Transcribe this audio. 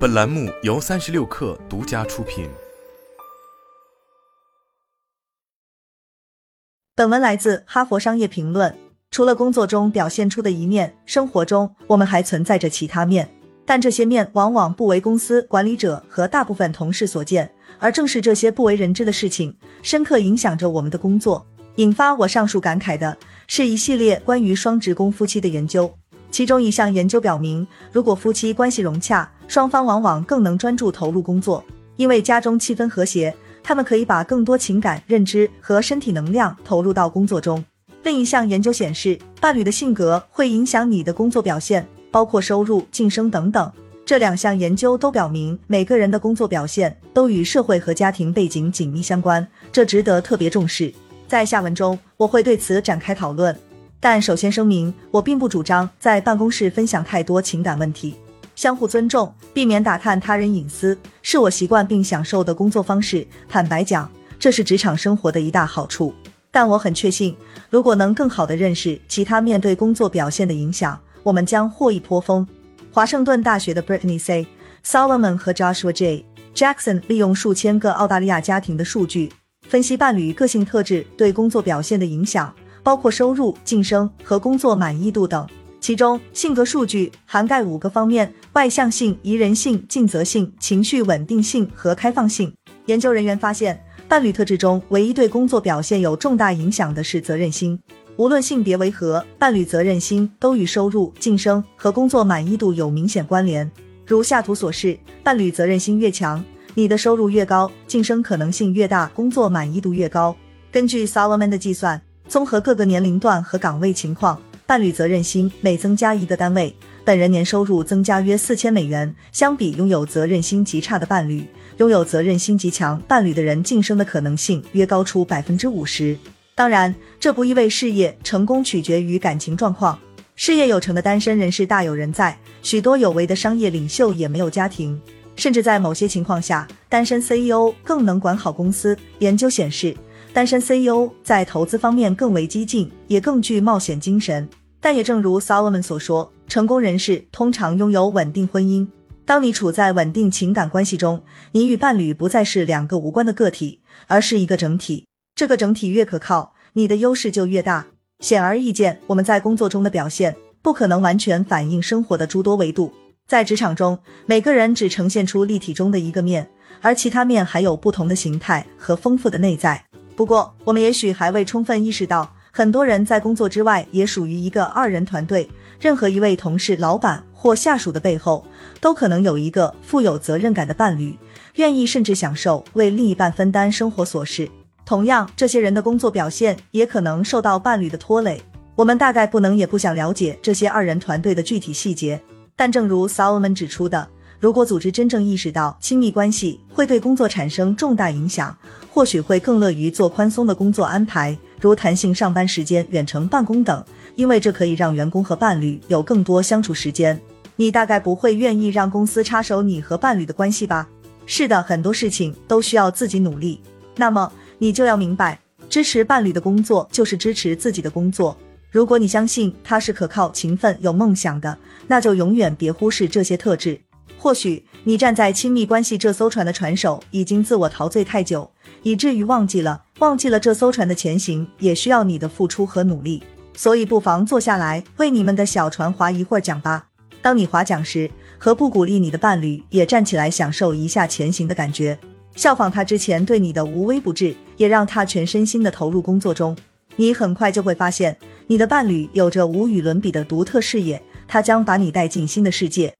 本栏目由三十六氪独家出品。本文来自《哈佛商业评论》。除了工作中表现出的一面，生活中我们还存在着其他面，但这些面往往不为公司管理者和大部分同事所见。而正是这些不为人知的事情，深刻影响着我们的工作。引发我上述感慨的是一系列关于双职工夫妻的研究。其中一项研究表明，如果夫妻关系融洽，双方往往更能专注投入工作，因为家中气氛和谐，他们可以把更多情感、认知和身体能量投入到工作中。另一项研究显示，伴侣的性格会影响你的工作表现，包括收入、晋升等等。这两项研究都表明，每个人的工作表现都与社会和家庭背景紧密相关，这值得特别重视。在下文中，我会对此展开讨论。但首先声明，我并不主张在办公室分享太多情感问题。相互尊重，避免打探他人隐私，是我习惯并享受的工作方式。坦白讲，这是职场生活的一大好处。但我很确信，如果能更好地认识其他面对工作表现的影响，我们将获益颇丰。华盛顿大学的 Brittany C. Solomon 和 Joshua J. Jackson 利用数千个澳大利亚家庭的数据，分析伴侣个性特质对工作表现的影响。包括收入、晋升和工作满意度等。其中，性格数据涵盖五个方面：外向性、宜人性、尽责性、情绪稳定性和开放性。研究人员发现，伴侣特质中唯一对工作表现有重大影响的是责任心。无论性别为何，伴侣责任心都与收入、晋升和工作满意度有明显关联。如下图所示，伴侣责任心越强，你的收入越高，晋升可能性越大，工作满意度越高。根据 Solomon 的计算。综合各个年龄段和岗位情况，伴侣责任心每增加一个单位，本人年收入增加约四千美元。相比拥有责任心极差的伴侣，拥有责任心极强伴侣的人晋升的可能性约高出百分之五十。当然，这不意味事业成功取决于感情状况。事业有成的单身人士大有人在，许多有为的商业领袖也没有家庭，甚至在某些情况下，单身 CEO 更能管好公司。研究显示。单身 CEO 在投资方面更为激进，也更具冒险精神。但也正如 Solomon 所说，成功人士通常拥有稳定婚姻。当你处在稳定情感关系中，你与伴侣不再是两个无关的个体，而是一个整体。这个整体越可靠，你的优势就越大。显而易见，我们在工作中的表现不可能完全反映生活的诸多维度。在职场中，每个人只呈现出立体中的一个面，而其他面还有不同的形态和丰富的内在。不过，我们也许还未充分意识到，很多人在工作之外也属于一个二人团队。任何一位同事、老板或下属的背后，都可能有一个富有责任感的伴侣，愿意甚至享受为另一半分担生活琐事。同样，这些人的工作表现也可能受到伴侣的拖累。我们大概不能也不想了解这些二人团队的具体细节，但正如 Solomon 指出的。如果组织真正意识到亲密关系会对工作产生重大影响，或许会更乐于做宽松的工作安排，如弹性上班时间、远程办公等，因为这可以让员工和伴侣有更多相处时间。你大概不会愿意让公司插手你和伴侣的关系吧？是的，很多事情都需要自己努力。那么你就要明白，支持伴侣的工作就是支持自己的工作。如果你相信他是可靠、勤奋、有梦想的，那就永远别忽视这些特质。或许你站在亲密关系这艘船的船首，已经自我陶醉太久，以至于忘记了忘记了这艘船的前行也需要你的付出和努力。所以不妨坐下来，为你们的小船划一会儿桨吧。当你划桨时，何不鼓励你的伴侣也站起来，享受一下前行的感觉，效仿他之前对你的无微不至，也让他全身心的投入工作中。你很快就会发现，你的伴侣有着无与伦比的独特视野，他将把你带进新的世界。